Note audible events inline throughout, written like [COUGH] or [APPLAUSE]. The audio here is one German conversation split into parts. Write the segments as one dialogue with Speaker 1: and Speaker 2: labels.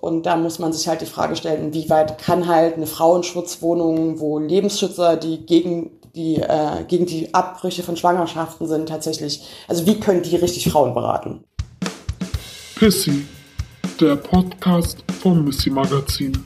Speaker 1: Und da muss man sich halt die Frage stellen, inwieweit kann halt eine Frauenschutzwohnung, wo Lebensschützer, die gegen die äh, gegen die Abbrüche von Schwangerschaften sind, tatsächlich, also wie können die richtig Frauen beraten?
Speaker 2: Pissy, der Podcast vom Missy Magazin.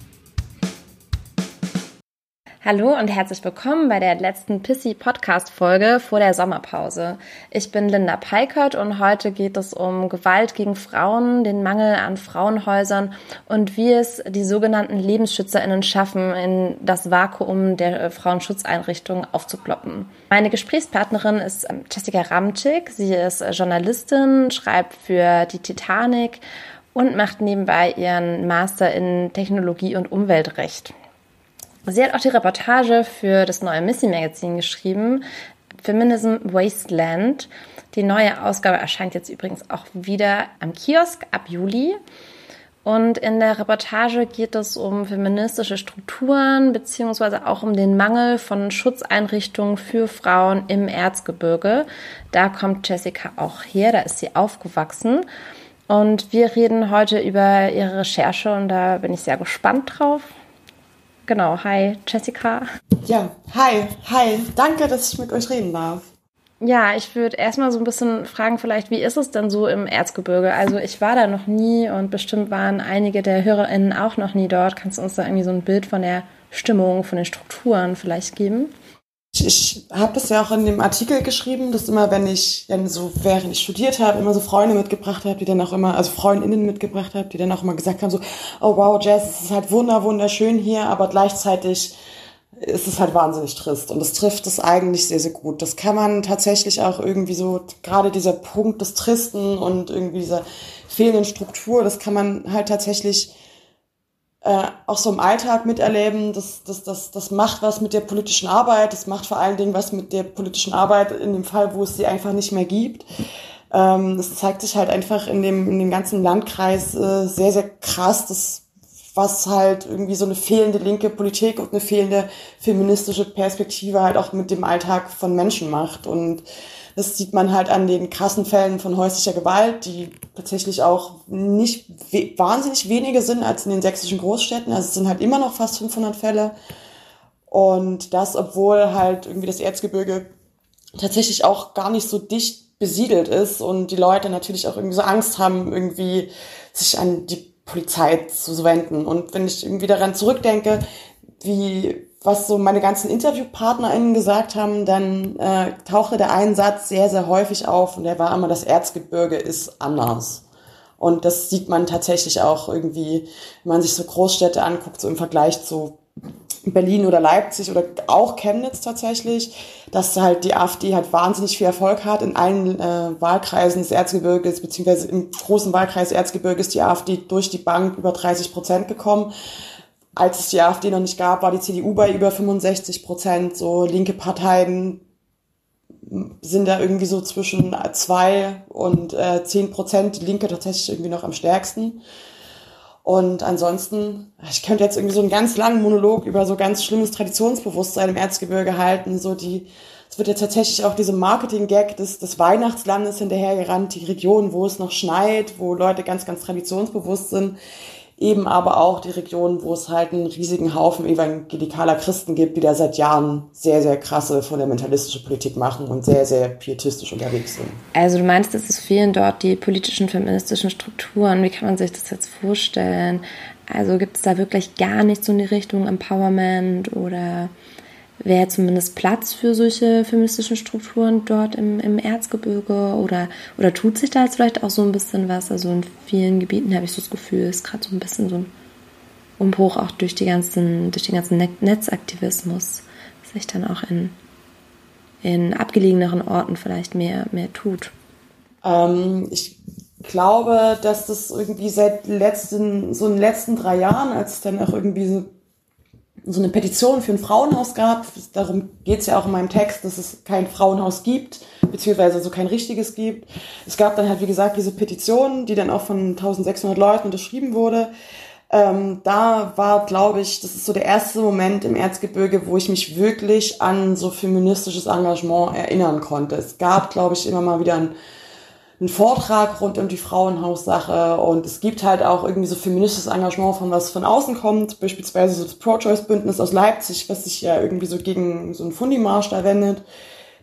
Speaker 3: Hallo und herzlich willkommen bei der letzten Pissy Podcast Folge vor der Sommerpause. Ich bin Linda Peikert und heute geht es um Gewalt gegen Frauen, den Mangel an Frauenhäusern und wie es die sogenannten Lebensschützerinnen schaffen, in das Vakuum der Frauenschutzeinrichtungen aufzuploppen. Meine Gesprächspartnerin ist ähm, Jessica Ramczyk. Sie ist Journalistin, schreibt für die Titanic und macht nebenbei ihren Master in Technologie und Umweltrecht. Sie hat auch die Reportage für das neue Missy Magazin geschrieben, Feminism Wasteland. Die neue Ausgabe erscheint jetzt übrigens auch wieder am Kiosk ab Juli. Und in der Reportage geht es um feministische Strukturen beziehungsweise auch um den Mangel von Schutzeinrichtungen für Frauen im Erzgebirge. Da kommt Jessica auch her, da ist sie aufgewachsen. Und wir reden heute über ihre Recherche und da bin ich sehr gespannt drauf. Genau, hi Jessica.
Speaker 1: Ja, hi, hi. Danke, dass ich mit euch reden darf.
Speaker 3: Ja, ich würde erstmal so ein bisschen fragen, vielleicht, wie ist es denn so im Erzgebirge? Also ich war da noch nie und bestimmt waren einige der HörerInnen auch noch nie dort. Kannst du uns da irgendwie so ein Bild von der Stimmung, von den Strukturen vielleicht geben?
Speaker 1: Ich, ich habe das ja auch in dem Artikel geschrieben, dass immer, wenn ich dann so, während ich studiert habe, immer so Freunde mitgebracht habe, die dann auch immer, also Freundinnen mitgebracht habe, die dann auch immer gesagt haben, so, oh wow, Jazz, es ist halt wunder, wunderschön hier, aber gleichzeitig ist es halt wahnsinnig trist. Und das trifft es eigentlich sehr, sehr gut. Das kann man tatsächlich auch irgendwie so, gerade dieser Punkt des Tristen und irgendwie dieser fehlenden Struktur, das kann man halt tatsächlich äh, auch so im Alltag miterleben. Das, das, das, das macht was mit der politischen Arbeit. Das macht vor allen Dingen was mit der politischen Arbeit in dem Fall, wo es sie einfach nicht mehr gibt. Ähm, das zeigt sich halt einfach in dem, in dem ganzen Landkreis äh, sehr, sehr krass, das, was halt irgendwie so eine fehlende linke Politik und eine fehlende feministische Perspektive halt auch mit dem Alltag von Menschen macht. Und das sieht man halt an den krassen Fällen von häuslicher Gewalt, die tatsächlich auch nicht we wahnsinnig wenige sind als in den sächsischen Großstädten. Also es sind halt immer noch fast 500 Fälle. Und das, obwohl halt irgendwie das Erzgebirge tatsächlich auch gar nicht so dicht besiedelt ist und die Leute natürlich auch irgendwie so Angst haben, irgendwie sich an die Polizei zu wenden. Und wenn ich irgendwie daran zurückdenke, wie was so meine ganzen InterviewpartnerInnen gesagt haben, dann äh, tauchte der einen Satz sehr, sehr häufig auf und der war immer, das Erzgebirge ist anders. Und das sieht man tatsächlich auch irgendwie, wenn man sich so Großstädte anguckt, so im Vergleich zu Berlin oder Leipzig oder auch Chemnitz tatsächlich, dass halt die AfD halt wahnsinnig viel Erfolg hat in allen äh, Wahlkreisen des Erzgebirges, beziehungsweise im großen Wahlkreis Erzgebirges die AfD durch die Bank über 30 Prozent gekommen als es die AfD noch nicht gab, war die CDU bei über 65 Prozent. So linke Parteien sind da irgendwie so zwischen zwei und äh, zehn Prozent. Die Linke tatsächlich irgendwie noch am stärksten. Und ansonsten, ich könnte jetzt irgendwie so einen ganz langen Monolog über so ganz schlimmes Traditionsbewusstsein im Erzgebirge halten. So die, es wird ja tatsächlich auch diesem Marketing-Gag des, des Weihnachtslandes hinterhergerannt, die Region, wo es noch schneit, wo Leute ganz, ganz traditionsbewusst sind eben aber auch die Region, wo es halt einen riesigen Haufen evangelikaler Christen gibt, die da seit Jahren sehr, sehr krasse fundamentalistische Politik machen und sehr, sehr pietistisch unterwegs sind.
Speaker 3: Also du meinst, es fehlen dort die politischen, feministischen Strukturen. Wie kann man sich das jetzt vorstellen? Also gibt es da wirklich gar nichts in die Richtung Empowerment oder wäre zumindest Platz für solche feministischen Strukturen dort im, im Erzgebirge oder, oder tut sich da jetzt vielleicht auch so ein bisschen was? Also in vielen Gebieten habe ich so das Gefühl, ist gerade so ein bisschen so ein Umbruch auch durch, die ganzen, durch den ganzen Netzaktivismus, sich dann auch in, in abgelegeneren Orten vielleicht mehr, mehr tut.
Speaker 1: Ähm, ich glaube, dass das irgendwie seit letzten, so in den letzten drei Jahren, als es dann auch irgendwie so so eine Petition für ein Frauenhaus gab. Darum geht es ja auch in meinem Text, dass es kein Frauenhaus gibt, beziehungsweise so kein richtiges gibt. Es gab dann halt, wie gesagt, diese Petition, die dann auch von 1600 Leuten unterschrieben wurde. Ähm, da war, glaube ich, das ist so der erste Moment im Erzgebirge, wo ich mich wirklich an so feministisches Engagement erinnern konnte. Es gab, glaube ich, immer mal wieder ein einen Vortrag rund um die Frauenhaussache und es gibt halt auch irgendwie so feministisches Engagement, von was von außen kommt, beispielsweise so das Pro-Choice-Bündnis aus Leipzig, was sich ja irgendwie so gegen so einen Fundimarsch da wendet.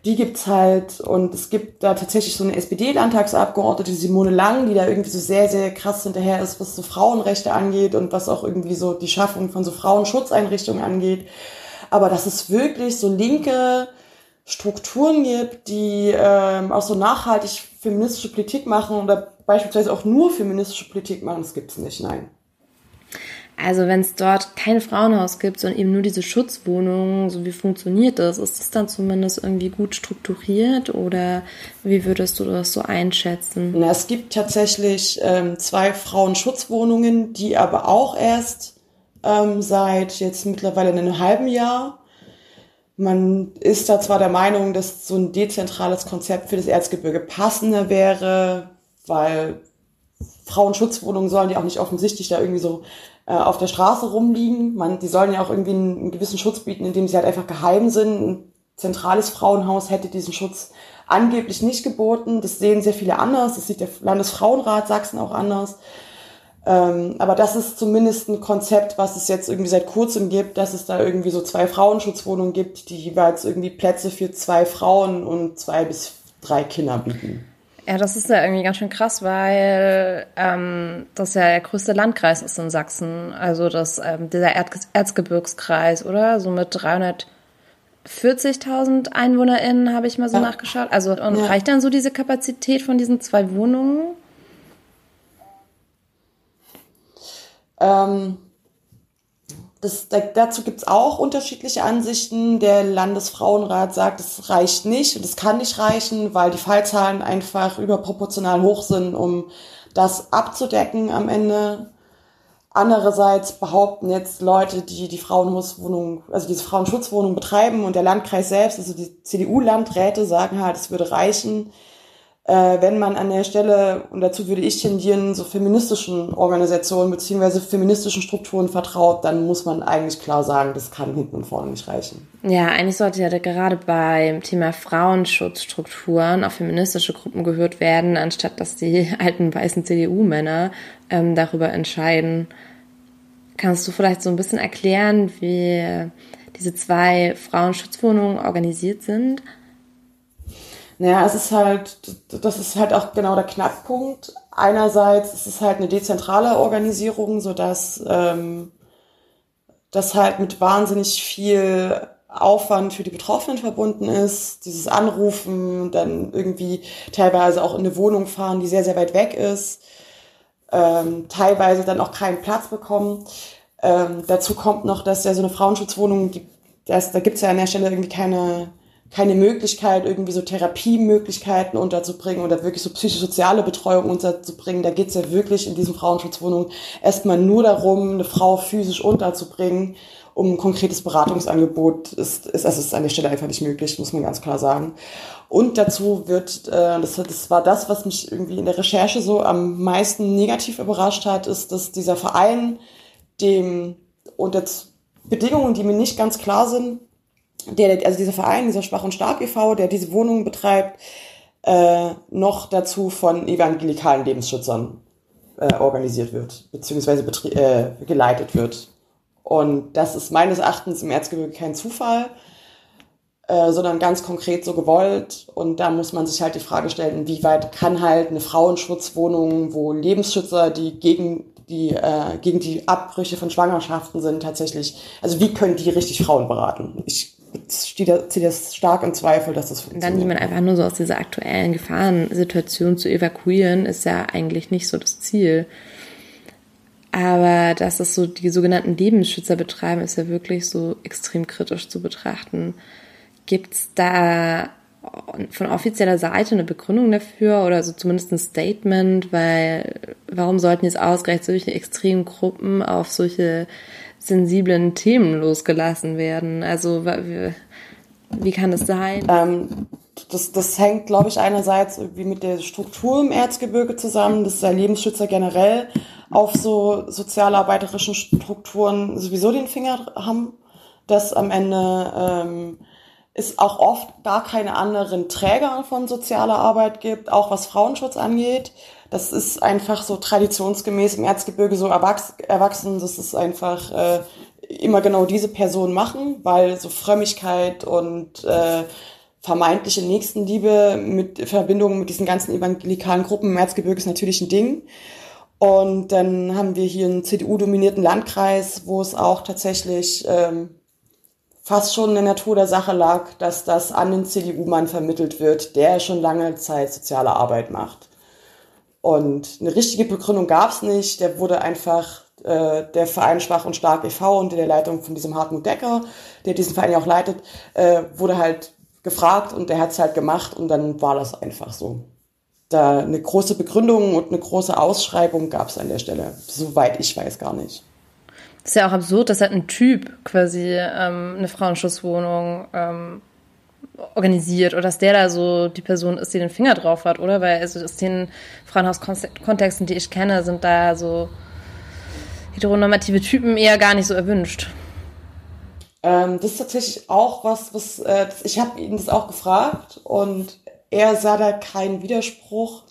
Speaker 1: Die gibt's halt und es gibt da tatsächlich so eine SPD-Landtagsabgeordnete, Simone Lang, die da irgendwie so sehr, sehr krass hinterher ist, was so Frauenrechte angeht und was auch irgendwie so die Schaffung von so Frauenschutzeinrichtungen angeht. Aber dass es wirklich so linke Strukturen gibt, die ähm, auch so nachhaltig feministische Politik machen oder beispielsweise auch nur feministische Politik machen, das gibt's nicht, nein.
Speaker 3: Also wenn es dort kein Frauenhaus gibt, sondern eben nur diese Schutzwohnungen, so wie funktioniert das? Ist das dann zumindest irgendwie gut strukturiert oder wie würdest du das so einschätzen?
Speaker 1: Na, es gibt tatsächlich ähm, zwei Frauenschutzwohnungen, die aber auch erst ähm, seit jetzt mittlerweile einem halben Jahr man ist da zwar der Meinung, dass so ein dezentrales Konzept für das Erzgebirge passender wäre, weil Frauenschutzwohnungen sollen ja auch nicht offensichtlich da irgendwie so äh, auf der Straße rumliegen. Man, die sollen ja auch irgendwie einen, einen gewissen Schutz bieten, indem sie halt einfach geheim sind. Ein zentrales Frauenhaus hätte diesen Schutz angeblich nicht geboten. Das sehen sehr viele anders. Das sieht der Landesfrauenrat Sachsen auch anders. Ähm, aber das ist zumindest ein Konzept, was es jetzt irgendwie seit kurzem gibt, dass es da irgendwie so zwei Frauenschutzwohnungen gibt, die jeweils irgendwie Plätze für zwei Frauen und zwei bis drei Kinder bieten.
Speaker 3: Ja, das ist ja irgendwie ganz schön krass, weil ähm, das ja der größte Landkreis ist in Sachsen. Also das, ähm, dieser Erz Erzgebirgskreis, oder? So mit 340.000 EinwohnerInnen habe ich mal so ja. nachgeschaut. Also und ja. reicht dann so diese Kapazität von diesen zwei Wohnungen?
Speaker 1: Ähm, das, da, dazu gibt's auch unterschiedliche Ansichten. Der Landesfrauenrat sagt, es reicht nicht und es kann nicht reichen, weil die Fallzahlen einfach überproportional hoch sind, um das abzudecken am Ende. Andererseits behaupten jetzt Leute, die die Frauenhauswohnung, also diese Frauenschutzwohnung betreiben und der Landkreis selbst, also die CDU-Landräte sagen halt, es würde reichen, äh, wenn man an der Stelle, und dazu würde ich tendieren, so feministischen Organisationen beziehungsweise feministischen Strukturen vertraut, dann muss man eigentlich klar sagen, das kann hinten und vorne nicht reichen.
Speaker 3: Ja, eigentlich sollte ja gerade beim Thema Frauenschutzstrukturen auch feministische Gruppen gehört werden, anstatt dass die [LAUGHS] alten weißen CDU-Männer ähm, darüber entscheiden. Kannst du vielleicht so ein bisschen erklären, wie diese zwei Frauenschutzwohnungen organisiert sind?
Speaker 1: Naja, es ist halt, das ist halt auch genau der Knackpunkt. Einerseits ist es halt eine dezentrale Organisierung, so dass ähm, das halt mit wahnsinnig viel Aufwand für die Betroffenen verbunden ist. Dieses Anrufen, dann irgendwie teilweise auch in eine Wohnung fahren, die sehr, sehr weit weg ist. Ähm, teilweise dann auch keinen Platz bekommen. Ähm, dazu kommt noch, dass ja so eine Frauenschutzwohnung, die, das, da gibt's ja an der Stelle irgendwie keine keine Möglichkeit, irgendwie so Therapiemöglichkeiten unterzubringen oder wirklich so psychosoziale Betreuung unterzubringen. Da geht's ja wirklich in diesen Frauenschutzwohnungen erstmal nur darum, eine Frau physisch unterzubringen, um ein konkretes Beratungsangebot ist, ist, also ist an der Stelle einfach nicht möglich, muss man ganz klar sagen. Und dazu wird, äh, das, das war das, was mich irgendwie in der Recherche so am meisten negativ überrascht hat, ist, dass dieser Verein dem unter Bedingungen, die mir nicht ganz klar sind, der, also dieser Verein, dieser Schwach und Stark e.V., der diese Wohnungen betreibt, äh, noch dazu von evangelikalen Lebensschützern äh, organisiert wird, beziehungsweise äh, geleitet wird. Und das ist meines Erachtens im Erzgebirge kein Zufall, äh, sondern ganz konkret so gewollt. Und da muss man sich halt die Frage stellen, wie weit kann halt eine Frauenschutzwohnung, wo Lebensschützer, die gegen die äh, gegen die Abbrüche von Schwangerschaften sind tatsächlich, also wie können die richtig Frauen beraten? Ich zieht das stark in Zweifel, dass das
Speaker 3: funktioniert. Dann jemand einfach nur so aus dieser aktuellen Gefahrensituation zu evakuieren, ist ja eigentlich nicht so das Ziel. Aber dass es so die sogenannten Lebensschützer betreiben, ist ja wirklich so extrem kritisch zu betrachten. Gibt es da von offizieller Seite eine Begründung dafür oder so zumindest ein Statement, weil warum sollten jetzt ausgerechnet solche extremen Gruppen auf solche sensiblen Themen losgelassen werden? Also wie, kann das sein?
Speaker 1: Ähm, das, das hängt, glaube ich, einerseits irgendwie mit der Struktur im Erzgebirge zusammen, dass der Lebensschützer generell auf so sozialarbeiterischen Strukturen sowieso den Finger haben, dass am Ende ähm, es auch oft gar keine anderen Träger von sozialer Arbeit gibt, auch was Frauenschutz angeht. Das ist einfach so traditionsgemäß im Erzgebirge so erwachsen. Das ist einfach äh, immer genau diese Personen machen, weil so Frömmigkeit und äh, vermeintliche Nächstenliebe mit Verbindungen mit diesen ganzen evangelikalen Gruppen im Erzgebirge ist natürlich ein Ding. Und dann haben wir hier einen CDU-dominierten Landkreis, wo es auch tatsächlich ähm, fast schon in der Natur der Sache lag, dass das an den CDU-Mann vermittelt wird, der schon lange Zeit soziale Arbeit macht. Und eine richtige Begründung gab es nicht. Der wurde einfach äh, der Verein Schwach und Stark e.V. unter der Leitung von diesem Hartmut Decker, der diesen Verein ja auch leitet, äh, wurde halt gefragt und der hat es halt gemacht und dann war das einfach so. Da eine große Begründung und eine große Ausschreibung gab es an der Stelle, soweit ich weiß gar nicht.
Speaker 3: Ist ja auch absurd, dass halt ein Typ quasi ähm, eine Frauenschutzwohnung ähm, organisiert oder dass der da so die Person ist, die den Finger drauf hat, oder? Weil also aus den Frauenhauskontexten, die ich kenne, sind da so heteronormative Typen eher gar nicht so erwünscht.
Speaker 1: Ähm, das ist tatsächlich auch was, was äh, ich habe ihn das auch gefragt und er sah da keinen Widerspruch,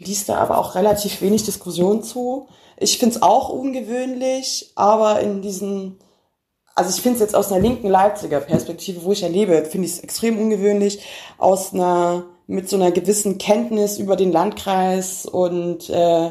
Speaker 1: ließ da aber auch relativ wenig Diskussion zu. Ich finde es auch ungewöhnlich, aber in diesen, also ich finde es jetzt aus einer linken Leipziger Perspektive, wo ich ja lebe, finde ich es extrem ungewöhnlich, aus einer, mit so einer gewissen Kenntnis über den Landkreis und äh,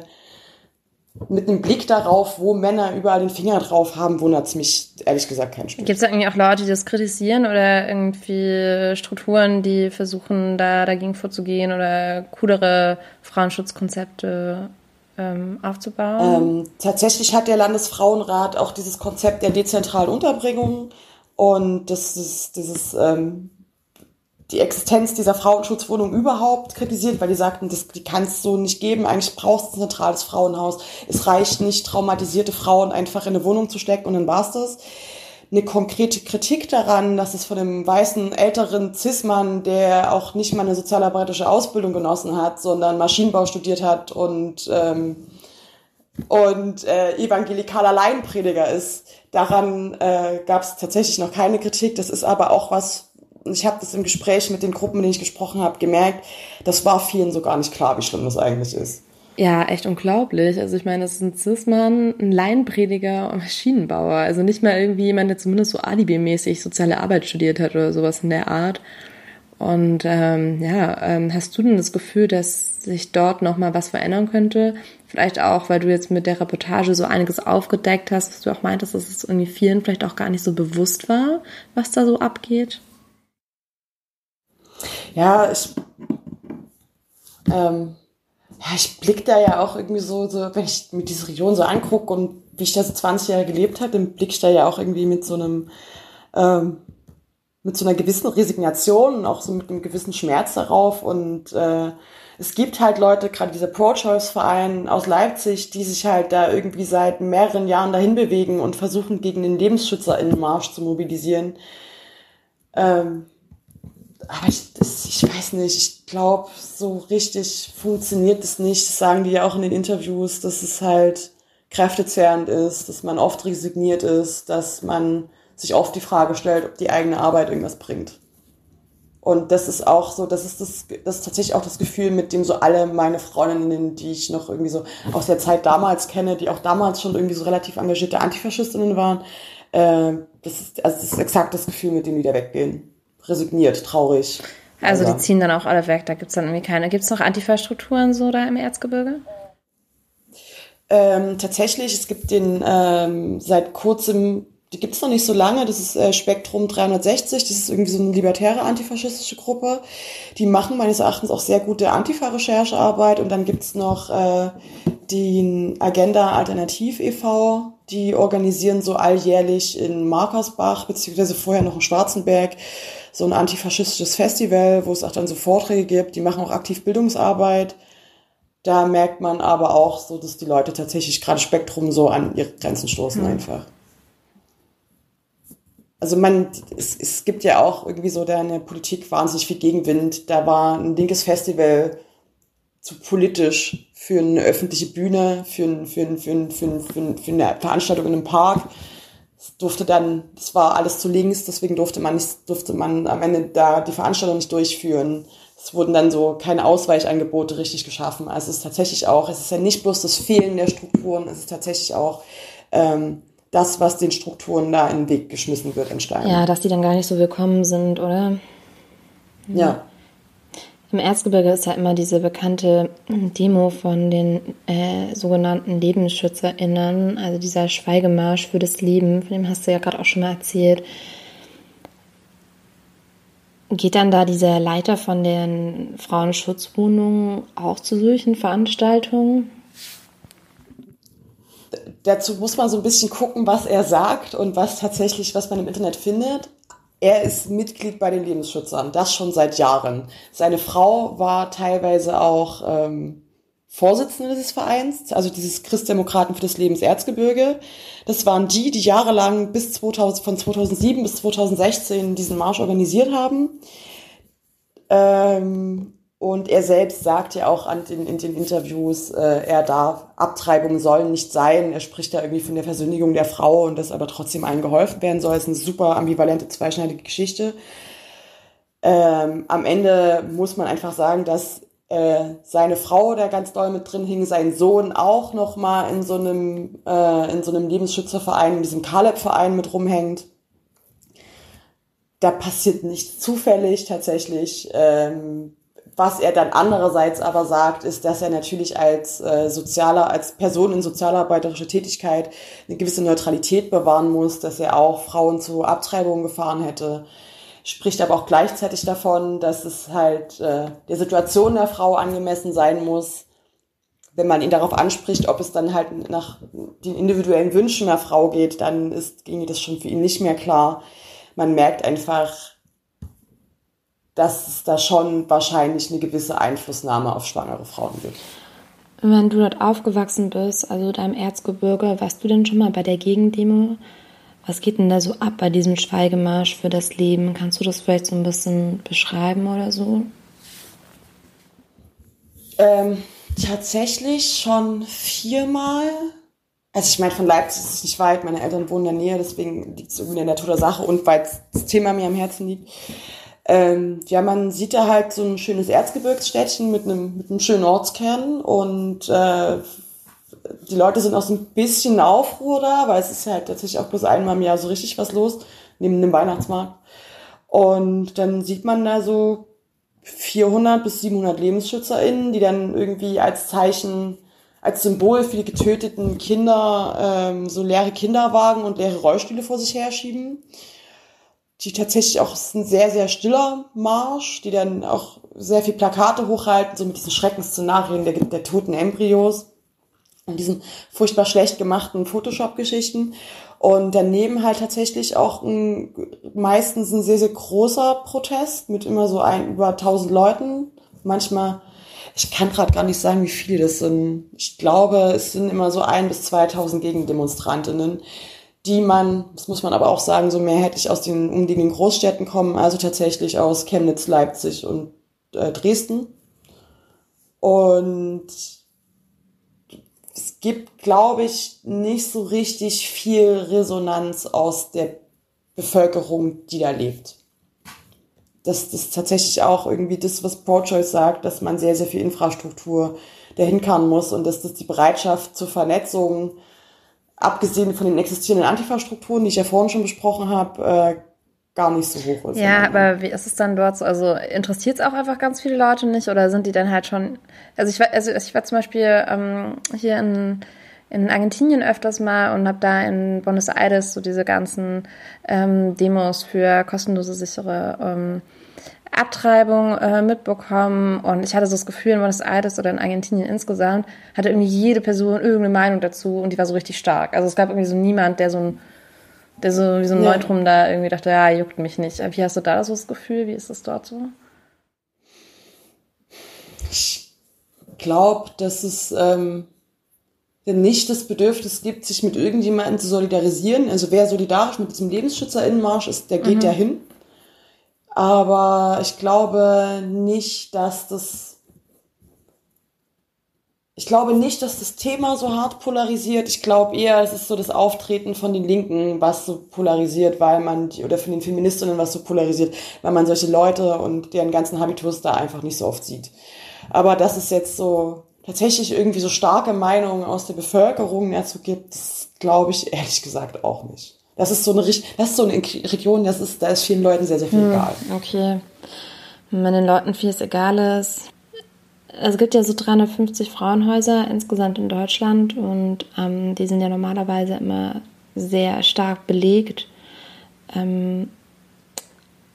Speaker 1: mit einem Blick darauf, wo Männer überall den Finger drauf haben, wundert es mich ehrlich gesagt kein Stück.
Speaker 3: Gibt es irgendwie auch Leute, die das kritisieren oder irgendwie Strukturen, die versuchen, da dagegen vorzugehen oder coolere Frauenschutzkonzepte ähm, aufzubauen?
Speaker 1: Ähm, tatsächlich hat der Landesfrauenrat auch dieses Konzept der dezentralen Unterbringung und das ist dieses ähm, die Existenz dieser Frauenschutzwohnung überhaupt kritisiert, weil die sagten, das, die kann es so nicht geben. Eigentlich brauchst du ein zentrales Frauenhaus. Es reicht nicht, traumatisierte Frauen einfach in eine Wohnung zu stecken und dann war's das. Eine konkrete Kritik daran, dass es von einem weißen älteren Cis-Mann, der auch nicht mal eine sozialarbeiterische Ausbildung genossen hat, sondern Maschinenbau studiert hat und ähm, und äh, evangelikaler Laienprediger ist. Daran äh, gab es tatsächlich noch keine Kritik. Das ist aber auch was, ich habe das im Gespräch mit den Gruppen, mit denen ich gesprochen habe, gemerkt, das war vielen so gar nicht klar, wie schlimm das eigentlich ist.
Speaker 3: Ja, echt unglaublich. Also ich meine, das ist ein Cis-Mann, ein Laienprediger und Maschinenbauer. Also nicht mal irgendwie jemand, der zumindest so alibi-mäßig soziale Arbeit studiert hat oder sowas in der Art. Und ähm, ja, ähm, hast du denn das Gefühl, dass sich dort nochmal was verändern könnte? Vielleicht auch, weil du jetzt mit der Reportage so einiges aufgedeckt hast, dass du auch meintest, dass es irgendwie vielen vielleicht auch gar nicht so bewusst war, was da so abgeht?
Speaker 1: ja, ich, ähm, ja, ich blick da ja auch irgendwie so, so, wenn ich mir diese Region so angucke und wie ich da so 20 Jahre gelebt habe, dann blick ich da ja auch irgendwie mit so einem, ähm, mit so einer gewissen Resignation und auch so mit einem gewissen Schmerz darauf und äh, es gibt halt Leute, gerade dieser Pro-Choice-Verein aus Leipzig, die sich halt da irgendwie seit mehreren Jahren dahin bewegen und versuchen, gegen den LebensschützerInnenmarsch zu mobilisieren. Ähm, aber ich, das, ich weiß nicht, ich glaube, so richtig funktioniert es nicht. Das sagen die ja auch in den Interviews, dass es halt kräftezehrend ist, dass man oft resigniert ist, dass man sich oft die Frage stellt, ob die eigene Arbeit irgendwas bringt. Und das ist auch so, das ist das, das ist tatsächlich auch das Gefühl, mit dem so alle meine Freundinnen, die ich noch irgendwie so aus der Zeit damals kenne, die auch damals schon irgendwie so relativ engagierte Antifaschistinnen waren, äh, das ist, also das ist exakt das Gefühl, mit dem die da weggehen resigniert, traurig.
Speaker 3: Also die ziehen dann auch alle weg, da gibt es dann irgendwie keine. Gibt es noch Antifa-Strukturen so da im Erzgebirge?
Speaker 1: Ähm, tatsächlich, es gibt den ähm, seit kurzem, die gibt es noch nicht so lange, das ist äh, Spektrum 360, das ist irgendwie so eine libertäre antifaschistische Gruppe. Die machen meines Erachtens auch sehr gute Antifa-Recherchearbeit und dann gibt's noch äh, den Agenda Alternativ e.V., die organisieren so alljährlich in Markersbach, beziehungsweise vorher noch in Schwarzenberg, so ein antifaschistisches Festival, wo es auch dann so Vorträge gibt. Die machen auch aktiv Bildungsarbeit. Da merkt man aber auch so, dass die Leute tatsächlich gerade Spektrum so an ihre Grenzen stoßen mhm. einfach. Also man, es, es gibt ja auch irgendwie so da in der Politik wahnsinnig viel Gegenwind. Da war ein linkes Festival zu politisch für eine öffentliche Bühne, für, ein, für, ein, für, ein, für, ein, für, eine Veranstaltung in einem Park es durfte dann, es war alles zu links, deswegen durfte man nicht, durfte man am Ende da die Veranstaltung nicht durchführen. Es wurden dann so keine Ausweichangebote richtig geschaffen. Also es ist tatsächlich auch, es ist ja nicht bloß das Fehlen der Strukturen, es ist tatsächlich auch ähm, das, was den Strukturen da in den Weg geschmissen wird in Stein.
Speaker 3: Ja, dass die dann gar nicht so willkommen sind, oder?
Speaker 1: Ja.
Speaker 3: Im Erzgebirge ist ja immer diese bekannte Demo von den äh, sogenannten LebensschützerInnen, also dieser Schweigemarsch für das Leben, von dem hast du ja gerade auch schon mal erzählt. Geht dann da dieser Leiter von den Frauenschutzwohnungen auch zu solchen Veranstaltungen?
Speaker 1: Dazu muss man so ein bisschen gucken, was er sagt und was tatsächlich, was man im Internet findet. Er ist Mitglied bei den Lebensschützern, das schon seit Jahren. Seine Frau war teilweise auch ähm, Vorsitzende des Vereins, also dieses Christdemokraten für das Lebenserzgebirge. Das waren die, die jahrelang bis 2000, von 2007 bis 2016 diesen Marsch organisiert haben. Ähm, und er selbst sagt ja auch an den, in den Interviews, äh, er darf, Abtreibungen sollen nicht sein. Er spricht da irgendwie von der Versündigung der Frau und dass aber trotzdem allen geholfen werden soll. Das ist eine super ambivalente, zweischneidige Geschichte. Ähm, am Ende muss man einfach sagen, dass äh, seine Frau da ganz doll mit drin hing, sein Sohn auch noch mal in so einem, äh, in so einem Lebensschützerverein, in diesem Caleb-Verein mit rumhängt. Da passiert nichts zufällig tatsächlich. Ähm, was er dann andererseits aber sagt, ist, dass er natürlich als äh, sozialer, als Person in sozialarbeiterischer Tätigkeit eine gewisse Neutralität bewahren muss, dass er auch Frauen zu Abtreibungen gefahren hätte. Spricht aber auch gleichzeitig davon, dass es halt äh, der Situation der Frau angemessen sein muss, wenn man ihn darauf anspricht, ob es dann halt nach den individuellen Wünschen der Frau geht, dann ist, ginge das schon für ihn nicht mehr klar. Man merkt einfach, dass es da schon wahrscheinlich eine gewisse Einflussnahme auf schwangere Frauen gibt.
Speaker 3: Wenn du dort aufgewachsen bist, also deinem Erzgebirge, warst du denn schon mal bei der Gegendemo? Was geht denn da so ab bei diesem Schweigemarsch für das Leben? Kannst du das vielleicht so ein bisschen beschreiben oder so?
Speaker 1: Ähm, tatsächlich schon viermal. Also ich meine, von Leipzig ist es nicht weit, meine Eltern wohnen in der Nähe, deswegen liegt es irgendwie in der Natur der Sache und weil das Thema mir am Herzen liegt. Ähm, ja, man sieht da halt so ein schönes Erzgebirgsstädtchen mit einem, mit einem schönen Ortskern und äh, die Leute sind auch so ein bisschen Aufruhr da, weil es ist halt tatsächlich auch bloß einmal im Jahr so richtig was los, neben dem Weihnachtsmarkt. Und dann sieht man da so 400 bis 700 LebensschützerInnen, die dann irgendwie als Zeichen, als Symbol für die getöteten Kinder ähm, so leere Kinderwagen und leere Rollstühle vor sich herschieben die tatsächlich auch, ist ein sehr, sehr stiller Marsch, die dann auch sehr viel Plakate hochhalten, so mit diesen Schreckensszenarien der, der toten Embryos und diesen furchtbar schlecht gemachten Photoshop-Geschichten. Und daneben halt tatsächlich auch ein, meistens ein sehr, sehr großer Protest mit immer so ein, über 1000 Leuten. Manchmal, ich kann gerade gar nicht sagen, wie viele das sind. Ich glaube, es sind immer so ein bis 2000 Gegendemonstrantinnen, die man, das muss man aber auch sagen, so mehrheitlich aus den umliegenden Großstädten kommen, also tatsächlich aus Chemnitz, Leipzig und äh, Dresden. Und es gibt, glaube ich, nicht so richtig viel Resonanz aus der Bevölkerung, die da lebt. Das, das ist tatsächlich auch irgendwie das, was ProChoice sagt, dass man sehr, sehr viel Infrastruktur dahin kann muss und dass das die Bereitschaft zur Vernetzung abgesehen von den existierenden Antifa-Strukturen, die ich ja vorhin schon besprochen habe, äh, gar nicht so hoch ist.
Speaker 3: Ja, aber wie ist es dann dort so? Also interessiert es auch einfach ganz viele Leute nicht oder sind die dann halt schon. Also ich war, also ich war zum Beispiel ähm, hier in, in Argentinien öfters mal und habe da in Buenos Aires so diese ganzen ähm, Demos für kostenlose, sichere ähm, Abtreibung äh, mitbekommen und ich hatte so das Gefühl, in Buenos Aires oder in Argentinien insgesamt hatte irgendwie jede Person irgendeine Meinung dazu und die war so richtig stark. Also es gab irgendwie so niemand, der so ein, der so wie so ein ja. Neutrum da irgendwie dachte, ja, juckt mich nicht. Wie hast du da so das Gefühl? Wie ist das dort so?
Speaker 1: Ich glaube, dass es ähm, nicht das Bedürfnis gibt, sich mit irgendjemandem zu solidarisieren. Also wer solidarisch mit diesem Lebensschützerinnenmarsch ist, der geht mhm. ja hin. Aber ich glaube nicht, dass das ich glaube nicht, dass das Thema so hart polarisiert. Ich glaube eher, es ist so das Auftreten von den Linken, was so polarisiert, weil man, oder von den Feministinnen, was so polarisiert, weil man solche Leute und deren ganzen Habitus da einfach nicht so oft sieht. Aber dass es jetzt so tatsächlich irgendwie so starke Meinungen aus der Bevölkerung dazu gibt, das glaube ich ehrlich gesagt auch nicht. Das ist so eine, das ist so eine Region, das ist, da ist vielen Leuten sehr, sehr viel hm, egal.
Speaker 3: Okay. Wenn den Leuten vieles egal ist, es gibt ja so 350 Frauenhäuser insgesamt in Deutschland und ähm, die sind ja normalerweise immer sehr stark belegt. Ähm,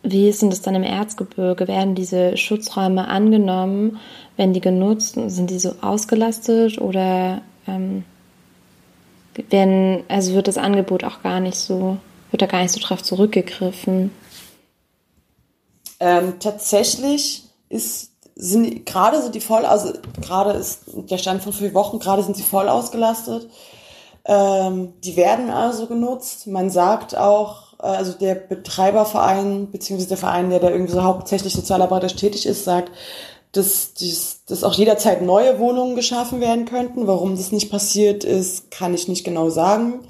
Speaker 3: wie ist denn das dann im Erzgebirge? Werden diese Schutzräume angenommen? Werden die genutzt? Sind die so ausgelastet oder ähm, werden, also wird das Angebot auch gar nicht so, wird da gar nicht so drauf zurückgegriffen?
Speaker 1: Ähm, tatsächlich ist sind gerade sind die voll, also gerade ist der Stand von vier Wochen, gerade sind sie voll ausgelastet. Ähm, die werden also genutzt. Man sagt auch, äh, also der Betreiberverein, beziehungsweise der Verein, der da irgendwie so hauptsächlich sozialarbeiterisch tätig ist, sagt, dass, dass, dass auch jederzeit neue Wohnungen geschaffen werden könnten. Warum das nicht passiert ist, kann ich nicht genau sagen.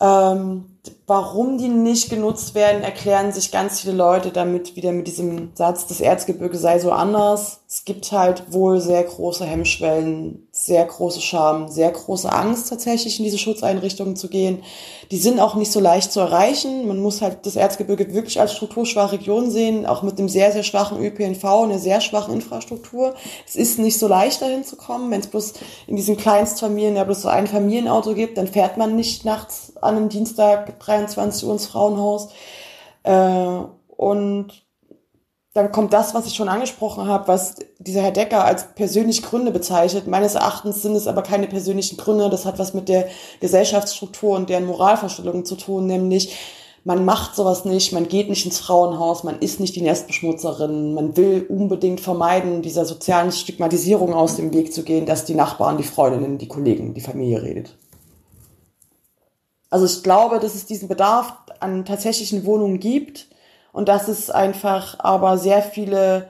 Speaker 1: Ähm, warum die nicht genutzt werden, erklären sich ganz viele Leute damit wieder mit diesem Satz, das Erzgebirge sei so anders. Es gibt halt wohl sehr große Hemmschwellen, sehr große Scham, sehr große Angst tatsächlich in diese Schutzeinrichtungen zu gehen. Die sind auch nicht so leicht zu erreichen. Man muss halt das Erzgebirge wirklich als strukturschwache Region sehen, auch mit einem sehr, sehr schwachen ÖPNV, einer sehr schwachen Infrastruktur. Es ist nicht so leicht dahin zu kommen. Wenn es bloß in diesen Kleinstfamilien ja bloß so ein Familienauto gibt, dann fährt man nicht nachts an einem Dienstag 23 Uhr ins Frauenhaus. Äh, und dann kommt das, was ich schon angesprochen habe, was dieser Herr Decker als persönliche Gründe bezeichnet. Meines Erachtens sind es aber keine persönlichen Gründe. Das hat was mit der Gesellschaftsstruktur und deren Moralvorstellungen zu tun, nämlich man macht sowas nicht, man geht nicht ins Frauenhaus, man ist nicht die Nestbeschmutzerin, man will unbedingt vermeiden, dieser sozialen Stigmatisierung aus dem Weg zu gehen, dass die Nachbarn, die Freundinnen, die Kollegen, die Familie redet. Also ich glaube, dass es diesen Bedarf an tatsächlichen Wohnungen gibt und dass es einfach aber sehr viele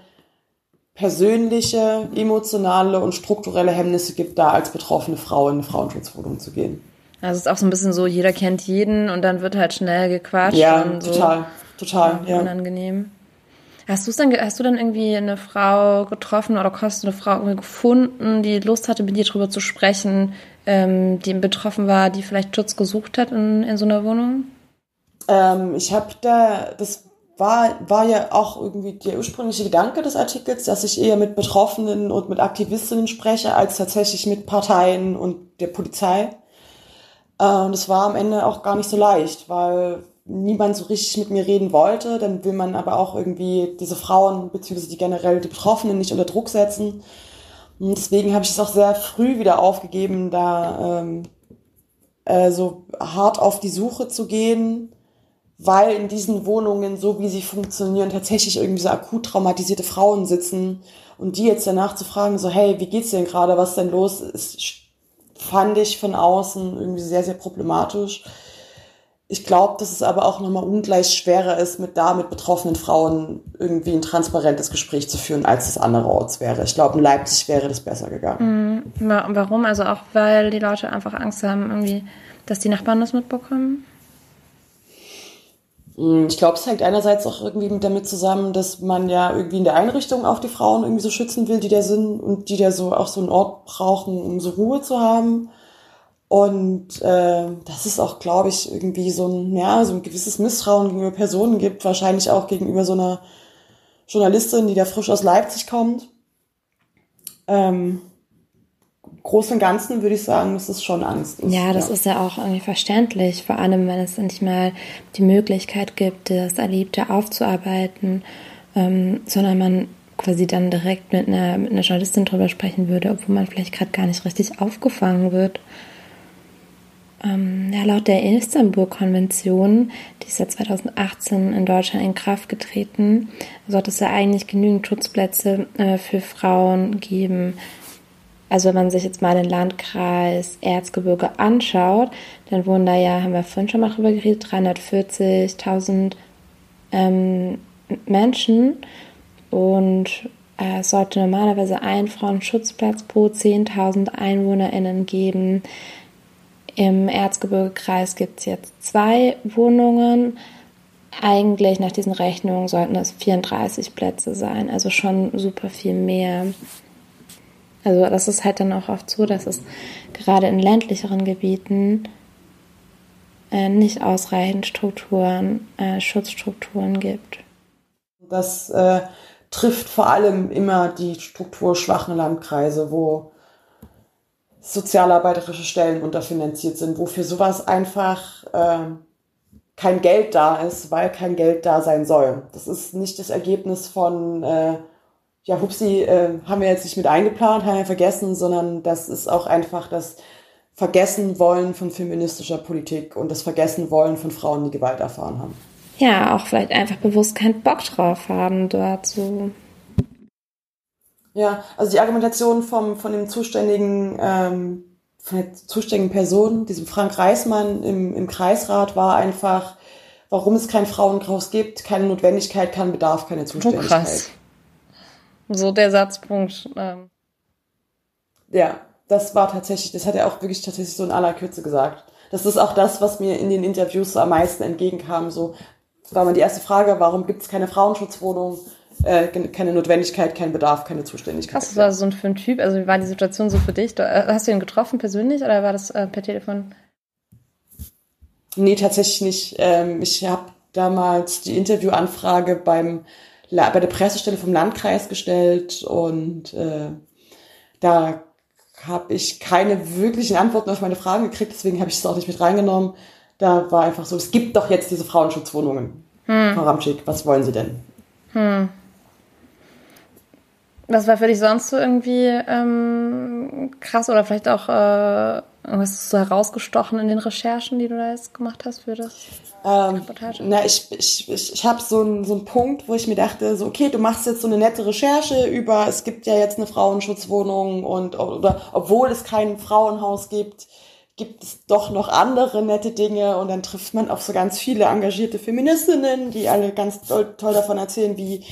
Speaker 1: persönliche, emotionale und strukturelle Hemmnisse gibt, da als betroffene Frau in eine Frauenschutzwohnung zu gehen.
Speaker 3: Also es ist auch so ein bisschen so, jeder kennt jeden und dann wird halt schnell gequatscht.
Speaker 1: Ja,
Speaker 3: so
Speaker 1: total, total, ja.
Speaker 3: Unangenehm. Hast du dann, hast du dann irgendwie eine Frau getroffen oder hast du eine Frau irgendwie gefunden, die Lust hatte, mit dir darüber zu sprechen, ähm, die betroffen war, die vielleicht Schutz gesucht hat in, in so einer Wohnung?
Speaker 1: Ähm, ich habe da, das war, war ja auch irgendwie der ursprüngliche Gedanke des Artikels, dass ich eher mit Betroffenen und mit Aktivistinnen spreche, als tatsächlich mit Parteien und der Polizei. Äh, und es war am Ende auch gar nicht so leicht, weil niemand so richtig mit mir reden wollte. Dann will man aber auch irgendwie diese Frauen, beziehungsweise die generell die Betroffenen nicht unter Druck setzen. Und deswegen habe ich es auch sehr früh wieder aufgegeben, da ähm, äh, so hart auf die Suche zu gehen, weil in diesen Wohnungen, so wie sie funktionieren, tatsächlich irgendwie so akut traumatisierte Frauen sitzen. Und die jetzt danach zu fragen, so hey, wie geht's denn gerade, was denn los? Ist, fand ich von außen irgendwie sehr, sehr problematisch. Ich glaube, dass es aber auch nochmal ungleich schwerer ist, mit da mit betroffenen Frauen irgendwie ein transparentes Gespräch zu führen, als es andererorts wäre. Ich glaube, in Leipzig wäre das besser gegangen.
Speaker 3: Mhm. Warum? Also auch, weil die Leute einfach Angst haben, irgendwie, dass die Nachbarn das mitbekommen?
Speaker 1: Mhm, ich glaube, es hängt einerseits auch irgendwie damit zusammen, dass man ja irgendwie in der Einrichtung auch die Frauen irgendwie so schützen will, die da sind und die da so auch so einen Ort brauchen, um so Ruhe zu haben. Und äh, das ist auch, glaube ich, irgendwie so ein, ja, so ein gewisses Misstrauen gegenüber Personen gibt, wahrscheinlich auch gegenüber so einer Journalistin, die da frisch aus Leipzig kommt. Ähm, Groß und Ganzen würde ich sagen, dass es schon Angst
Speaker 3: ist. Ja, das ja. ist ja auch irgendwie verständlich, vor allem wenn es nicht mal die Möglichkeit gibt, das Erlebte aufzuarbeiten, ähm, sondern man quasi dann direkt mit einer, mit einer Journalistin drüber sprechen würde, obwohl man vielleicht gerade gar nicht richtig aufgefangen wird. Ähm, ja, laut der Istanbul-Konvention, die ist ja 2018 in Deutschland in Kraft getreten, sollte es ja eigentlich genügend Schutzplätze äh, für Frauen geben. Also wenn man sich jetzt mal den Landkreis Erzgebirge anschaut, dann wohnen da ja, haben wir vorhin schon mal drüber geredet, 340.000 ähm, Menschen und äh, es sollte normalerweise ein Frauenschutzplatz pro 10.000 EinwohnerInnen geben. Im Erzgebirgekreis gibt es jetzt zwei Wohnungen. Eigentlich nach diesen Rechnungen sollten es 34 Plätze sein, also schon super viel mehr. Also das ist halt dann auch oft so, dass es gerade in ländlicheren Gebieten äh, nicht ausreichend Strukturen, äh, Schutzstrukturen gibt.
Speaker 1: Das äh, trifft vor allem immer die strukturschwachen Landkreise, wo sozialarbeiterische Stellen unterfinanziert sind, wo für sowas einfach äh, kein Geld da ist, weil kein Geld da sein soll. Das ist nicht das Ergebnis von, äh, ja, hupsi, äh, haben wir jetzt nicht mit eingeplant, haben wir vergessen, sondern das ist auch einfach das Vergessen wollen von feministischer Politik und das Vergessen wollen von Frauen, die Gewalt erfahren haben.
Speaker 3: Ja, auch vielleicht einfach bewusst keinen Bock drauf haben, dort so.
Speaker 1: Ja, also die Argumentation vom, von dem zuständigen, ähm, von der zuständigen Person, diesem Frank Reismann im, im Kreisrat, war einfach, warum es kein Frauenkraus gibt, keine Notwendigkeit, kein Bedarf, keine Zuständigkeit. Oh, krass.
Speaker 3: So der Satzpunkt. Ähm.
Speaker 1: Ja, das war tatsächlich, das hat er auch wirklich tatsächlich so in aller Kürze gesagt. Das ist auch das, was mir in den Interviews so am meisten entgegenkam. So war mal die erste Frage, warum gibt es keine Frauenschutzwohnung? Äh, keine Notwendigkeit, kein Bedarf, keine Zuständigkeit.
Speaker 3: Was war so für ein Typ? Also wie war die Situation so für dich? Äh, hast du ihn getroffen persönlich oder war das äh, per Telefon?
Speaker 1: Nee, tatsächlich nicht. Ähm, ich habe damals die Interviewanfrage beim bei der Pressestelle vom Landkreis gestellt und äh, da habe ich keine wirklichen Antworten auf meine Fragen gekriegt, deswegen habe ich es auch nicht mit reingenommen. Da war einfach so, es gibt doch jetzt diese Frauenschutzwohnungen. Hm. Frau Ramschick, was wollen Sie denn? Hm.
Speaker 3: Was war für dich sonst so irgendwie ähm, krass oder vielleicht auch äh, irgendwas so herausgestochen in den Recherchen, die du da jetzt gemacht hast für das?
Speaker 1: Ähm, na, ich, ich, ich, ich habe so einen so einen Punkt, wo ich mir dachte, so, okay, du machst jetzt so eine nette Recherche über, es gibt ja jetzt eine Frauenschutzwohnung und oder obwohl es kein Frauenhaus gibt, gibt es doch noch andere nette Dinge und dann trifft man auf so ganz viele engagierte Feministinnen, die alle ganz toll, toll davon erzählen, wie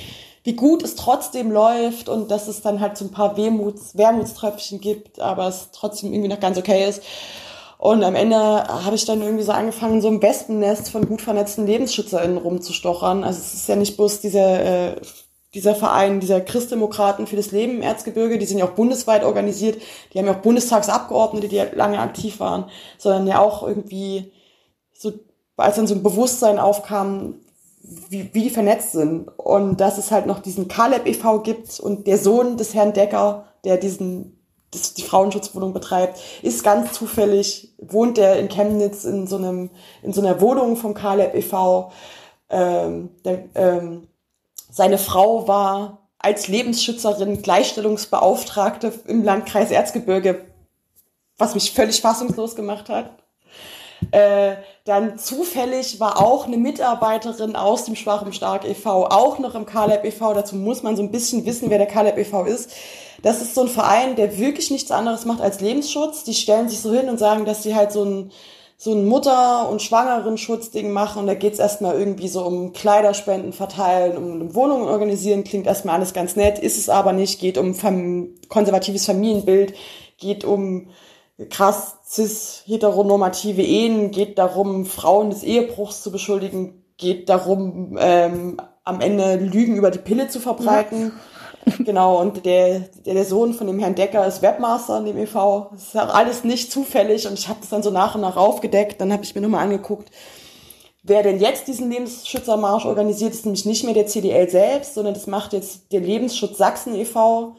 Speaker 1: wie gut es trotzdem läuft und dass es dann halt so ein paar Wehmuts, Wermutströpfchen gibt, aber es trotzdem irgendwie noch ganz okay ist. Und am Ende habe ich dann irgendwie so angefangen, so ein Wespennest von gut vernetzten LebensschützerInnen rumzustochern. Also es ist ja nicht bloß dieser, äh, dieser Verein, dieser Christdemokraten für das Leben im Erzgebirge, die sind ja auch bundesweit organisiert, die haben ja auch Bundestagsabgeordnete, die lange aktiv waren, sondern ja auch irgendwie so, als dann so ein Bewusstsein aufkam, wie, wie die vernetzt sind. Und dass es halt noch diesen Kaleb e.V. gibt und der Sohn des Herrn Decker, der diesen das die Frauenschutzwohnung betreibt, ist ganz zufällig, wohnt er in Chemnitz in so einem, in so einer Wohnung vom Kaleb e.V. Ähm, der, ähm, seine Frau war als Lebensschützerin Gleichstellungsbeauftragte im Landkreis Erzgebirge, was mich völlig fassungslos gemacht hat. Äh, dann zufällig war auch eine Mitarbeiterin aus dem Schwachem Stark e.V. auch noch im Kaleb e.V. Dazu muss man so ein bisschen wissen, wer der Kaleb e.V. ist. Das ist so ein Verein, der wirklich nichts anderes macht als Lebensschutz. Die stellen sich so hin und sagen, dass sie halt so ein, so ein Mutter- und Schwangeren-Schutzding machen. Und da geht's erstmal irgendwie so um Kleiderspenden verteilen, um Wohnungen organisieren. Klingt erstmal alles ganz nett, ist es aber nicht. Geht um fam konservatives Familienbild, geht um krass cis heteronormative Ehen, geht darum, Frauen des Ehebruchs zu beschuldigen, geht darum, ähm, am Ende Lügen über die Pille zu verbreiten. Ja. genau, und der, der, der Sohn von dem Herrn Decker ist Webmaster in dem e.V. Das ist ja alles nicht zufällig und ich habe das dann so nach und nach aufgedeckt. Dann habe ich mir nochmal angeguckt, wer denn jetzt diesen Lebensschützermarsch organisiert, ist nämlich nicht mehr der CDL selbst, sondern das macht jetzt der Lebensschutz Sachsen e.V.,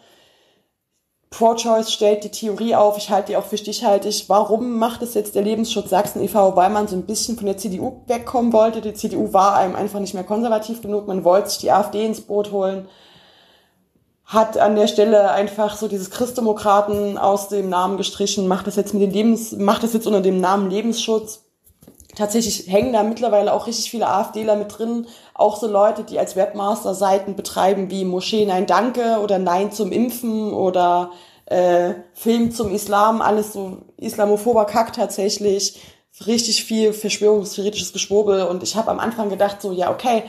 Speaker 1: Pro-Choice stellt die Theorie auf, ich halte die auch für stichhaltig. Warum macht es jetzt der Lebensschutz Sachsen e.V.? Weil man so ein bisschen von der CDU wegkommen wollte. Die CDU war einem einfach nicht mehr konservativ genug. Man wollte sich die AfD ins Boot holen. Hat an der Stelle einfach so dieses Christdemokraten aus dem Namen gestrichen, macht das jetzt mit dem Lebens, macht das jetzt unter dem Namen Lebensschutz. Tatsächlich hängen da mittlerweile auch richtig viele AfDler mit drin. Auch so Leute, die als Webmaster Seiten betreiben wie Moschee Nein Danke oder Nein zum Impfen oder äh, Film zum Islam, alles so islamophober Kack tatsächlich. Richtig viel verschwörungstheoretisches Geschwurbel. Und ich habe am Anfang gedacht, so, ja, okay,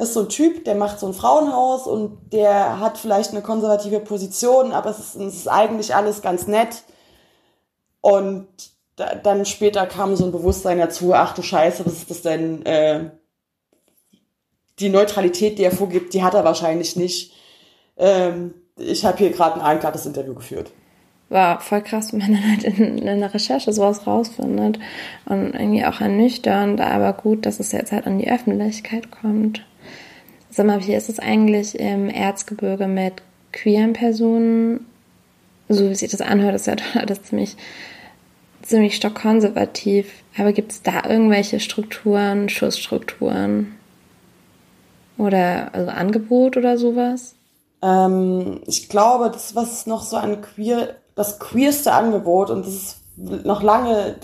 Speaker 1: Das ist so ein Typ, der macht so ein Frauenhaus und der hat vielleicht eine konservative Position, aber es ist, es ist eigentlich alles ganz nett. Und da, dann später kam so ein Bewusstsein dazu, ach du Scheiße, was ist das denn? Äh, die Neutralität, die er vorgibt, die hat er wahrscheinlich nicht. Ähm, ich habe hier gerade ein einklares Interview geführt.
Speaker 3: War voll krass, wenn man dann halt in, in der Recherche sowas rausfindet. Und irgendwie auch ernüchternd, aber gut, dass es jetzt halt an die Öffentlichkeit kommt. Sag mal, wie ist es eigentlich im Erzgebirge mit queeren Personen? So wie sich das anhört, ist ja [LAUGHS] das ziemlich, ziemlich stockkonservativ. Aber gibt es da irgendwelche Strukturen, Schussstrukturen? Oder also Angebot oder sowas?
Speaker 1: Ähm, ich glaube, das, was noch so ein queer, das queerste Angebot, und das ist noch lange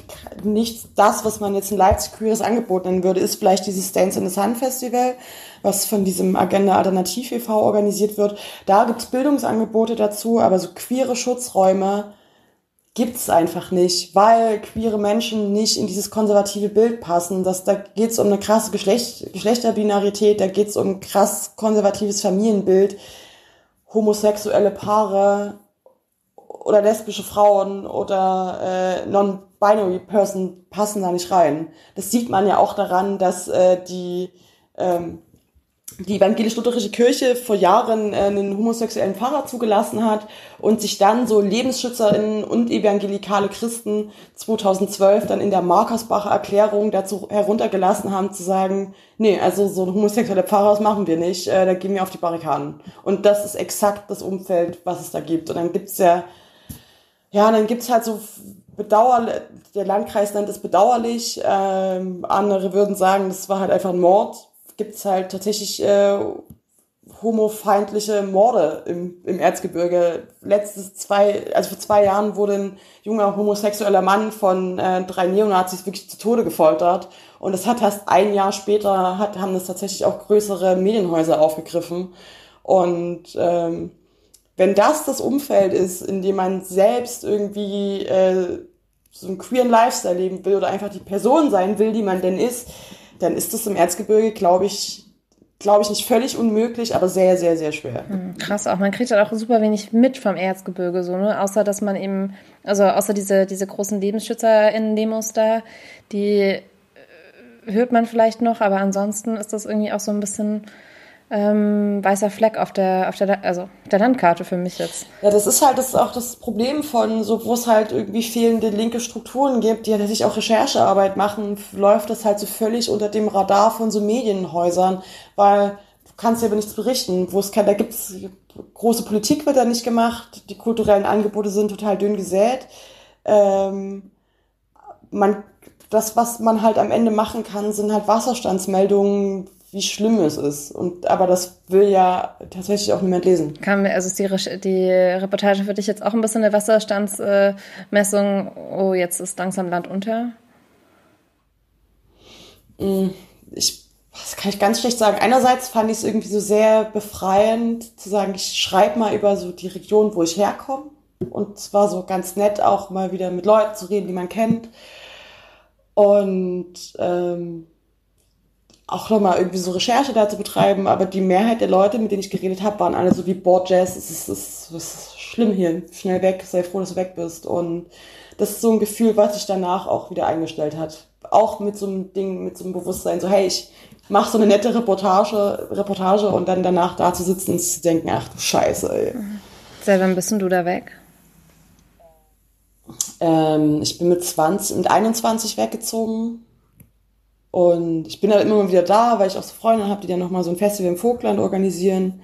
Speaker 1: nicht das, was man jetzt ein Leipzig queeres Angebot nennen würde, ist vielleicht dieses Dance in the Sun Festival, was von diesem Agenda Alternativ e.V. organisiert wird. Da gibt's Bildungsangebote dazu, aber so queere Schutzräume gibt's einfach nicht, weil queere Menschen nicht in dieses konservative Bild passen. Das, da geht's um eine krasse Geschlecht, Geschlechterbinarität, da geht's um ein krass konservatives Familienbild, homosexuelle Paare oder lesbische Frauen oder äh, non-binary Person passen da nicht rein. Das sieht man ja auch daran, dass äh, die ähm, die evangelisch-lutherische Kirche vor Jahren äh, einen homosexuellen Pfarrer zugelassen hat und sich dann so Lebensschützerinnen und evangelikale Christen 2012 dann in der Markersbacher Erklärung dazu heruntergelassen haben zu sagen, nee, also so ein homosexueller Pfarrer, das machen wir nicht, äh, da gehen wir auf die Barrikaden. Und das ist exakt das Umfeld, was es da gibt. Und dann gibt's ja, ja, dann gibt's halt so bedauerlich, der Landkreis nennt es bedauerlich, ähm, andere würden sagen, das war halt einfach ein Mord gibt's halt tatsächlich äh, homofeindliche Morde im, im Erzgebirge. Letztes zwei, also vor zwei Jahren wurde ein junger homosexueller Mann von äh, drei Neonazis wirklich zu Tode gefoltert. Und es hat erst ein Jahr später, hat, haben das tatsächlich auch größere Medienhäuser aufgegriffen. Und ähm, wenn das das Umfeld ist, in dem man selbst irgendwie äh, so einen queeren Lifestyle leben will oder einfach die Person sein will, die man denn ist, dann ist das im Erzgebirge, glaube ich, glaube ich, nicht völlig unmöglich, aber sehr, sehr, sehr schwer.
Speaker 3: Hm, krass auch. Man kriegt halt auch super wenig mit vom Erzgebirge, so, ne? Außer, dass man eben, also außer diese, diese großen LebensschützerInnen-Demos da, die äh, hört man vielleicht noch, aber ansonsten ist das irgendwie auch so ein bisschen ähm, weißer Fleck auf der, auf der, also der Landkarte für mich jetzt.
Speaker 1: Ja, das ist halt das ist auch das Problem von, so wo es halt irgendwie fehlende linke Strukturen gibt, die ja sich auch Recherchearbeit machen, läuft das halt so völlig unter dem Radar von so Medienhäusern, weil du kannst ja über nichts berichten, wo es kann, da gibt's große Politik wird da nicht gemacht, die kulturellen Angebote sind total dünn gesät. Ähm, man, das, was man halt am Ende machen kann, sind halt Wasserstandsmeldungen, wie schlimm es ist. Und aber das will ja tatsächlich auch niemand lesen.
Speaker 3: Kam also ist die, Re die Reportage für dich jetzt auch ein bisschen eine Wasserstandsmessung? oh, jetzt ist langsam Land unter.
Speaker 1: Mm, ich das kann ich ganz schlecht sagen. Einerseits fand ich es irgendwie so sehr befreiend zu sagen, ich schreibe mal über so die Region, wo ich herkomme. Und zwar so ganz nett auch mal wieder mit Leuten zu reden, die man kennt. Und ähm, auch nochmal irgendwie so Recherche da zu betreiben, aber die Mehrheit der Leute, mit denen ich geredet habe, waren alle so wie, boah, Jazz, es ist, es ist schlimm hier, schnell weg, sei froh, dass du weg bist. Und das ist so ein Gefühl, was sich danach auch wieder eingestellt hat. Auch mit so einem Ding, mit so einem Bewusstsein, so, hey, ich mach so eine nette Reportage, Reportage und dann danach da zu sitzen und zu denken, ach du Scheiße, ey.
Speaker 3: Seit wann bist denn du da weg?
Speaker 1: Ähm, ich bin mit 20, mit 21 weggezogen und ich bin halt immer mal wieder da, weil ich auch so Freunde habe, die dann nochmal so ein Festival im Vogtland organisieren.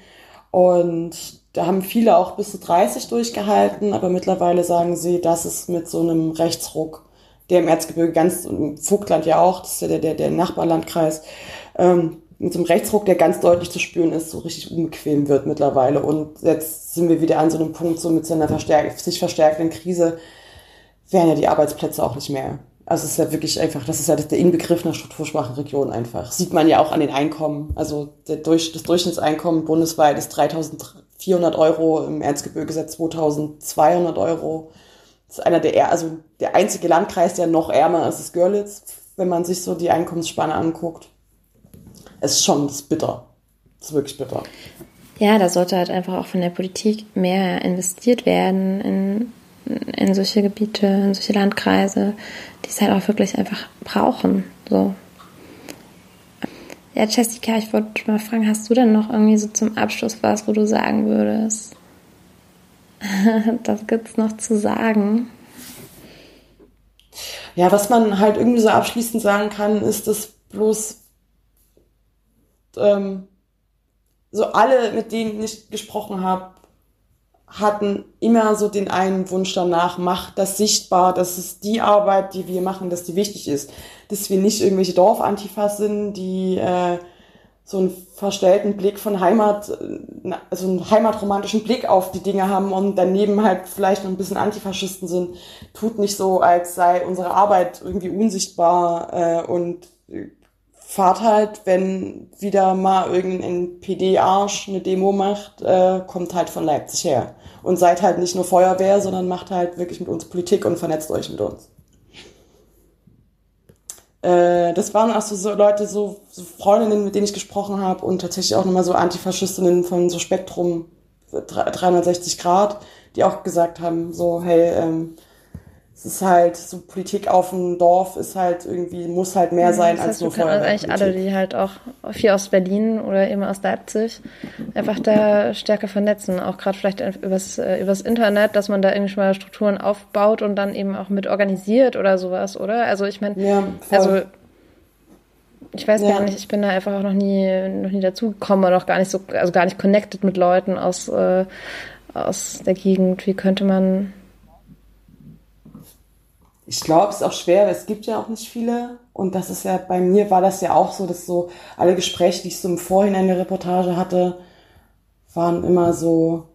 Speaker 1: Und da haben viele auch bis zu 30 durchgehalten, aber mittlerweile sagen sie, dass es mit so einem Rechtsruck, der im Erzgebirge ganz, im Vogtland ja auch, das ist ja der, der, der Nachbarlandkreis, ähm, mit so einem Rechtsruck, der ganz deutlich zu spüren ist, so richtig unbequem wird mittlerweile. Und jetzt sind wir wieder an so einem Punkt, so mit so einer verstärk sich verstärkenden Krise, werden ja die Arbeitsplätze auch nicht mehr. Also es ist ja wirklich einfach, das ist ja der Inbegriff einer strukturschwachen Region einfach. Sieht man ja auch an den Einkommen. Also Durch, das Durchschnittseinkommen bundesweit ist 3.400 Euro, im Erzgebirge seit 2.200 Euro. Das ist einer der, also der einzige Landkreis, der noch ärmer ist, ist Görlitz, wenn man sich so die Einkommensspanne anguckt. Es ist schon, das ist bitter. Das ist wirklich bitter.
Speaker 3: Ja, da sollte halt einfach auch von der Politik mehr investiert werden in, in solche Gebiete, in solche Landkreise, die es halt auch wirklich einfach brauchen. So. Ja, Jessica, ich wollte mal fragen, hast du denn noch irgendwie so zum Abschluss was, wo du sagen würdest? [LAUGHS] das gibt's noch zu sagen.
Speaker 1: Ja, was man halt irgendwie so abschließend sagen kann, ist, dass bloß ähm, so alle, mit denen ich gesprochen habe, hatten immer so den einen Wunsch danach, macht das sichtbar, dass es die Arbeit, die wir machen, dass die wichtig ist. Dass wir nicht irgendwelche Dorfantifas sind, die äh, so einen verstellten Blick von Heimat, also einen heimatromantischen Blick auf die Dinge haben und daneben halt vielleicht noch ein bisschen Antifaschisten sind. Tut nicht so, als sei unsere Arbeit irgendwie unsichtbar äh, und fahrt halt, wenn wieder mal irgendein PD-Arsch eine Demo macht, äh, kommt halt von Leipzig her. Und seid halt nicht nur Feuerwehr, sondern macht halt wirklich mit uns Politik und vernetzt euch mit uns. Äh, das waren auch so, so Leute, so, so Freundinnen, mit denen ich gesprochen habe und tatsächlich auch nochmal so Antifaschistinnen von so Spektrum 360 Grad, die auch gesagt haben, so, hey, ähm, es ist halt so Politik auf dem Dorf ist halt irgendwie muss halt mehr sein das heißt, als nur
Speaker 3: Feuerwehr. Also eigentlich alle, die halt auch viel aus Berlin oder eben aus Leipzig einfach da stärker vernetzen, auch gerade vielleicht übers, äh, übers Internet, dass man da irgendwie schon mal Strukturen aufbaut und dann eben auch mit organisiert oder sowas, oder? Also ich meine, ja, also ich weiß ja. gar nicht, ich bin da einfach auch noch nie noch nie dazugekommen oder auch gar nicht so, also gar nicht connected mit Leuten aus äh, aus der Gegend. Wie könnte man
Speaker 1: ich glaube, es ist auch schwer, weil es gibt ja auch nicht viele. Und das ist ja, bei mir war das ja auch so, dass so alle Gespräche, die ich so im Vorhinein der Reportage hatte, waren immer so,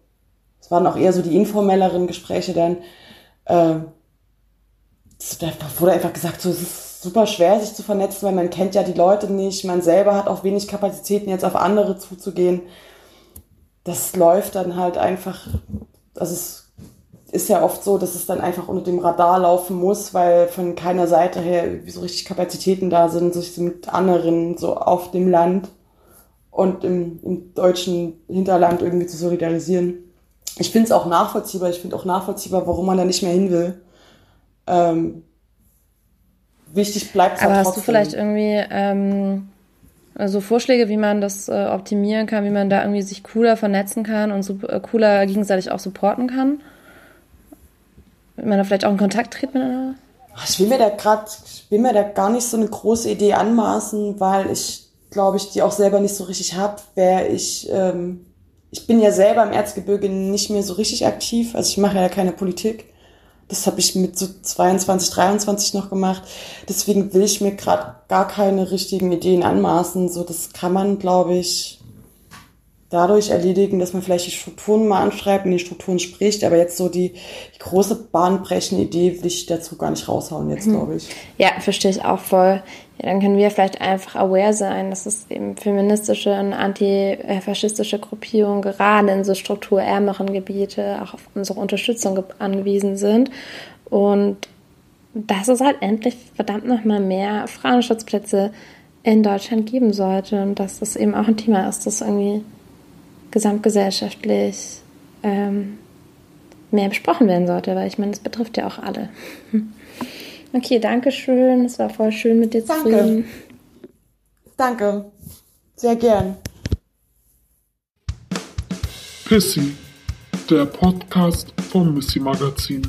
Speaker 1: es waren auch eher so die informelleren Gespräche dann. Äh, da wurde einfach gesagt, so, es ist super schwer, sich zu vernetzen, weil man kennt ja die Leute nicht. Man selber hat auch wenig Kapazitäten, jetzt auf andere zuzugehen. Das läuft dann halt einfach, also es ist ja oft so, dass es dann einfach unter dem Radar laufen muss, weil von keiner Seite her so richtig Kapazitäten da sind, sich mit anderen so auf dem Land und im, im deutschen Hinterland irgendwie zu solidarisieren. Ich finde es auch nachvollziehbar. Ich finde auch nachvollziehbar, warum man da nicht mehr hin will. Ähm, wichtig bleibt
Speaker 3: es Aber hast du vielleicht irgendwie ähm, also Vorschläge, wie man das äh, optimieren kann, wie man da irgendwie sich cooler vernetzen kann und so, äh, cooler gegenseitig auch supporten kann? Wenn man da vielleicht auch in Kontakt tritt miteinander?
Speaker 1: Ich will mir da gerade, will mir da gar nicht so eine große Idee anmaßen, weil ich, glaube ich, die auch selber nicht so richtig habe, wer ich, ähm, ich bin ja selber im Erzgebirge nicht mehr so richtig aktiv, also ich mache ja keine Politik. Das habe ich mit so 22, 23 noch gemacht. Deswegen will ich mir gerade gar keine richtigen Ideen anmaßen. So, das kann man, glaube ich, dadurch erledigen, dass man vielleicht die Strukturen mal anschreibt und die Strukturen spricht. Aber jetzt so die, die große bahnbrechende Idee will ich dazu gar nicht raushauen jetzt, mhm. glaube ich.
Speaker 3: Ja, verstehe ich auch voll. Ja, dann können wir vielleicht einfach aware sein, dass es eben feministische und antifaschistische Gruppierungen gerade in so strukturärmeren Gebiete auch auf unsere Unterstützung angewiesen sind. Und dass es halt endlich verdammt nochmal mehr Frauenschutzplätze in Deutschland geben sollte und dass das eben auch ein Thema ist, das irgendwie gesamtgesellschaftlich ähm, mehr besprochen werden sollte, weil ich meine, das betrifft ja auch alle. [LAUGHS] Okay, danke schön. Es war voll schön mit dir zu reden.
Speaker 1: Danke. Sehr gern.
Speaker 2: Pissy, der Podcast vom Missy Magazin.